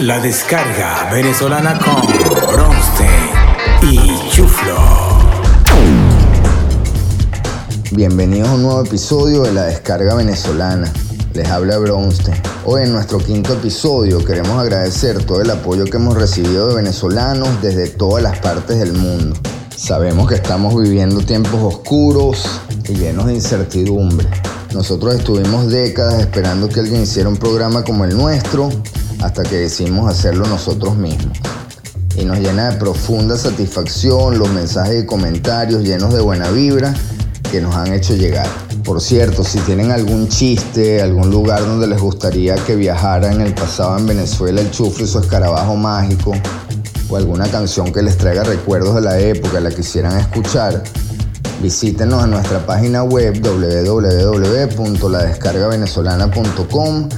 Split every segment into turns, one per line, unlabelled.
La descarga venezolana con Bronstein y Chuflo.
Bienvenidos a un nuevo episodio de la descarga venezolana. Les habla Bronstein. Hoy en nuestro quinto episodio queremos agradecer todo el apoyo que hemos recibido de venezolanos desde todas las partes del mundo. Sabemos que estamos viviendo tiempos oscuros y llenos de incertidumbre. Nosotros estuvimos décadas esperando que alguien hiciera un programa como el nuestro hasta que decidimos hacerlo nosotros mismos. Y nos llena de profunda satisfacción los mensajes y comentarios llenos de buena vibra que nos han hecho llegar. Por cierto, si tienen algún chiste, algún lugar donde les gustaría que viajara en el pasado en Venezuela el chufle y su escarabajo mágico, o alguna canción que les traiga recuerdos de la época la quisieran escuchar, Visítenos en nuestra página web www.ladescargavenezolana.com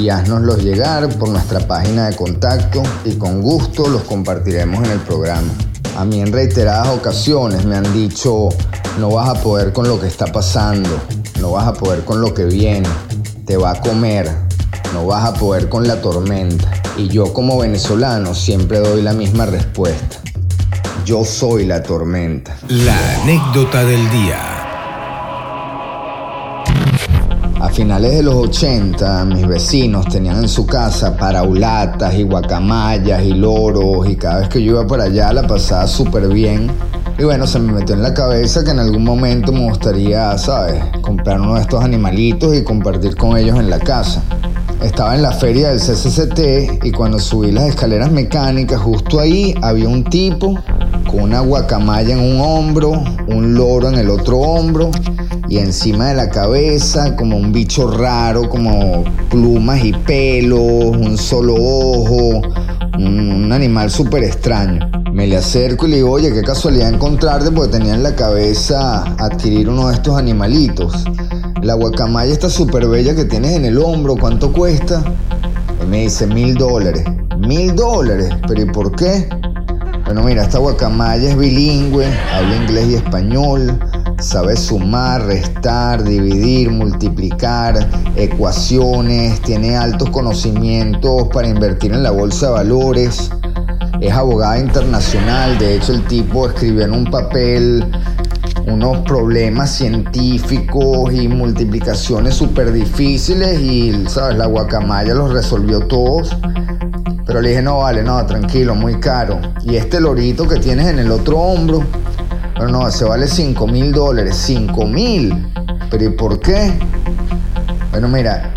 y haznoslos llegar por nuestra página de contacto y con gusto los compartiremos en el programa. A mí en reiteradas ocasiones me han dicho, no vas a poder con lo que está pasando, no vas a poder con lo que viene, te va a comer, no vas a poder con la tormenta. Y yo como venezolano siempre doy la misma respuesta. Yo soy la tormenta.
La anécdota del día.
A finales de los 80, mis vecinos tenían en su casa paraulatas y guacamayas y loros y cada vez que yo iba por allá la pasaba súper bien. Y bueno, se me metió en la cabeza que en algún momento me gustaría, ¿sabes?, comprar uno de estos animalitos y compartir con ellos en la casa. Estaba en la feria del CCCT y cuando subí las escaleras mecánicas, justo ahí había un tipo con una guacamaya en un hombro, un loro en el otro hombro y encima de la cabeza como un bicho raro, como plumas y pelos, un solo ojo, un, animal súper extraño. Me le acerco y le digo, oye, qué casualidad encontrarte porque tenía en la cabeza adquirir uno de estos animalitos. La guacamaya está súper bella que tienes en el hombro, ¿cuánto cuesta? Y me dice, mil dólares. Mil dólares, pero ¿y por qué? Bueno, mira, esta guacamaya es bilingüe, habla inglés y español, sabe sumar, restar, dividir, multiplicar, ecuaciones, tiene altos conocimientos para invertir en la bolsa de valores, es abogada internacional, de hecho el tipo escribió en un papel unos problemas científicos y multiplicaciones súper difíciles y, ¿sabes? La guacamaya los resolvió todos. Pero le dije, no, vale, no, tranquilo, muy caro. Y este lorito que tienes en el otro hombro, pero no, ese vale 5 mil dólares. 5 mil. Pero ¿y por qué? Bueno, mira,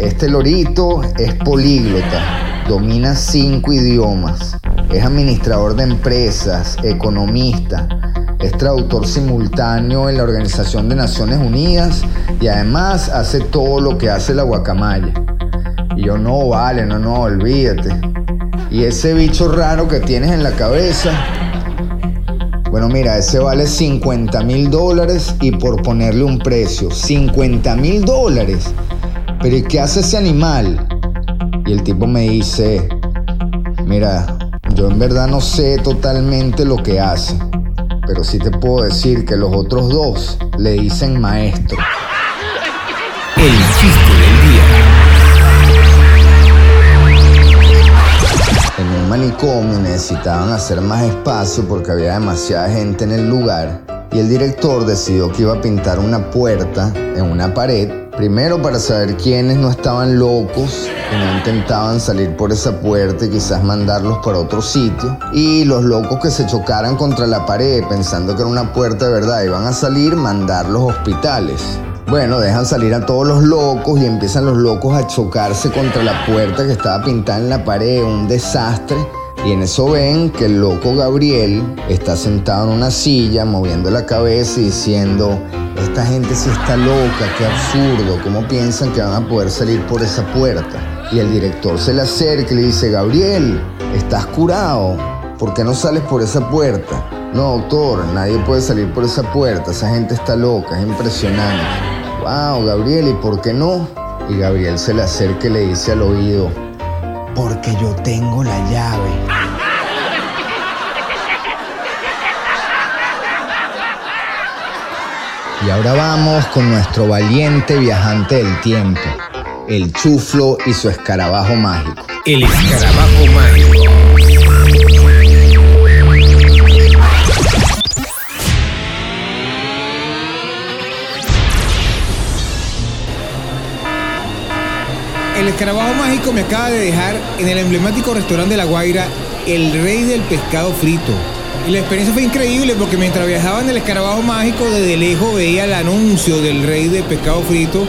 este lorito es políglota, domina cinco idiomas, es administrador de empresas, economista es traductor simultáneo en la Organización de Naciones Unidas y además hace todo lo que hace la guacamaya. Y yo no, vale, no, no, olvídate. Y ese bicho raro que tienes en la cabeza, bueno, mira, ese vale 50 mil dólares y por ponerle un precio, 50 mil dólares. Pero ¿y qué hace ese animal? Y el tipo me dice, mira, yo en verdad no sé totalmente lo que hace pero sí te puedo decir que los otros dos le dicen maestro.
El chiste
manicomio necesitaban hacer más espacio porque había demasiada gente en el lugar y el director decidió que iba a pintar una puerta en una pared Primero para saber quiénes no estaban locos y no intentaban salir por esa puerta y quizás mandarlos para otro sitio. Y los locos que se chocaran contra la pared pensando que era una puerta de verdad iban a salir, mandar los hospitales. Bueno, dejan salir a todos los locos y empiezan los locos a chocarse contra la puerta que estaba pintada en la pared, un desastre. Y en eso ven que el loco Gabriel está sentado en una silla, moviendo la cabeza y diciendo, esta gente sí está loca, qué absurdo, ¿cómo piensan que van a poder salir por esa puerta? Y el director se le acerca y le dice, Gabriel, estás curado, ¿por qué no sales por esa puerta? No, doctor, nadie puede salir por esa puerta, esa gente está loca, es impresionante. Wow, Gabriel, ¿y por qué no? Y Gabriel se le acerca y le dice al oído, porque yo tengo la llave. Y ahora vamos con nuestro valiente viajante del tiempo, el chuflo y su escarabajo mágico.
El escarabajo mágico.
Escarabajo mágico me acaba de dejar en el emblemático restaurante de La Guaira el rey del pescado frito. Y la experiencia fue increíble porque mientras viajaba en el escarabajo mágico, desde lejos veía el anuncio del rey del pescado frito,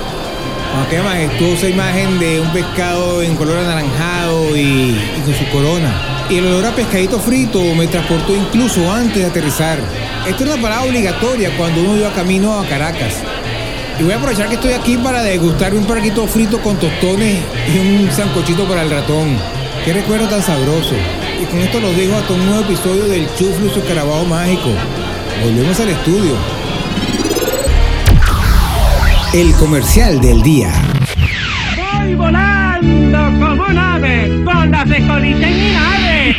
aquella majestuosa imagen de un pescado en color anaranjado y, con su corona. Y el olor a pescadito frito me transportó incluso antes de aterrizar. Esta es una parada obligatoria cuando uno iba camino a Caracas. Y voy a aprovechar que estoy aquí para degustar un parquito frito con tostones y un sancochito para el ratón. Qué recuerdo tan sabroso. Y con esto los dejo hasta un nuevo episodio del Chuflo y su carabajo mágico. Volvemos al estudio.
El comercial del día.
Voy volando como un ave, con la frescolita en mi nave.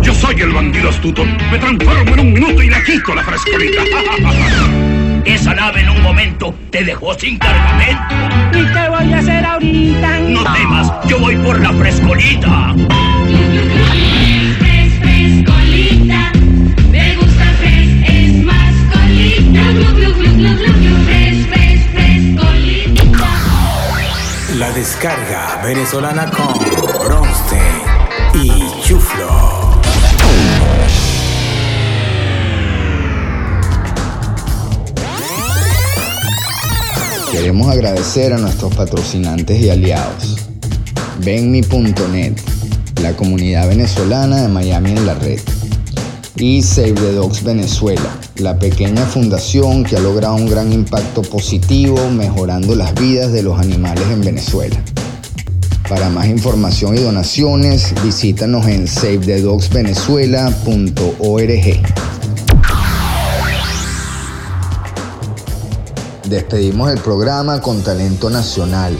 Yo soy el bandido astuto. Me transformo en un minuto y le quito la frescolita.
Esa nave en un momento te dejó sin cargamento.
¿Y qué voy a hacer ahorita?
No temas, yo voy por la frescolita.
Fres, frescolita, me gusta fres, es más colita. Glu, glu, glu, glu, glu, glu, fres, fres, frescolita.
La descarga venezolana
Queremos agradecer a nuestros patrocinantes y aliados. Venmi.net, la comunidad venezolana de Miami en la red. Y Save the Dogs Venezuela, la pequeña fundación que ha logrado un gran impacto positivo mejorando las vidas de los animales en Venezuela. Para más información y donaciones, visítanos en savethedogsvenezuela.org. Despedimos el programa con talento nacional.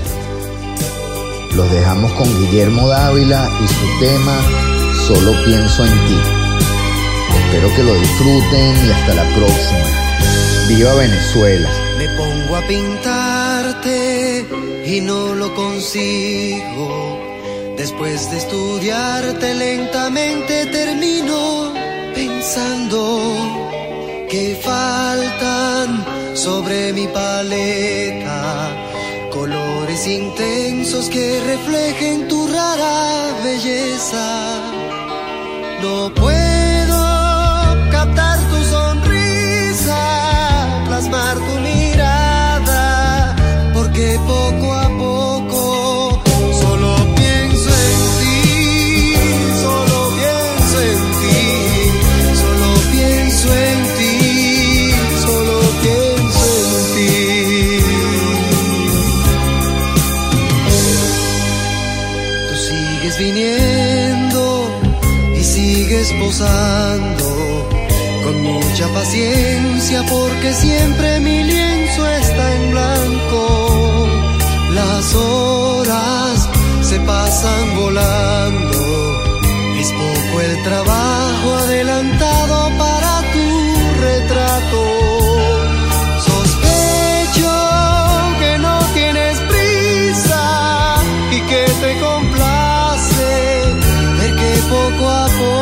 Los dejamos con Guillermo Dávila y su tema Solo pienso en ti. Espero que lo disfruten y hasta la próxima. ¡Viva Venezuela!
Me pongo a pintarte y no lo consigo. Después de estudiarte lentamente termino pensando que faltan sobre mi paleta colores intensos que reflejen tu rara belleza. No puedo paciencia porque siempre mi lienzo está en blanco. Las horas se pasan volando, es poco el trabajo adelantado para tu retrato. Sospecho que no tienes prisa y que te complace ver que poco a poco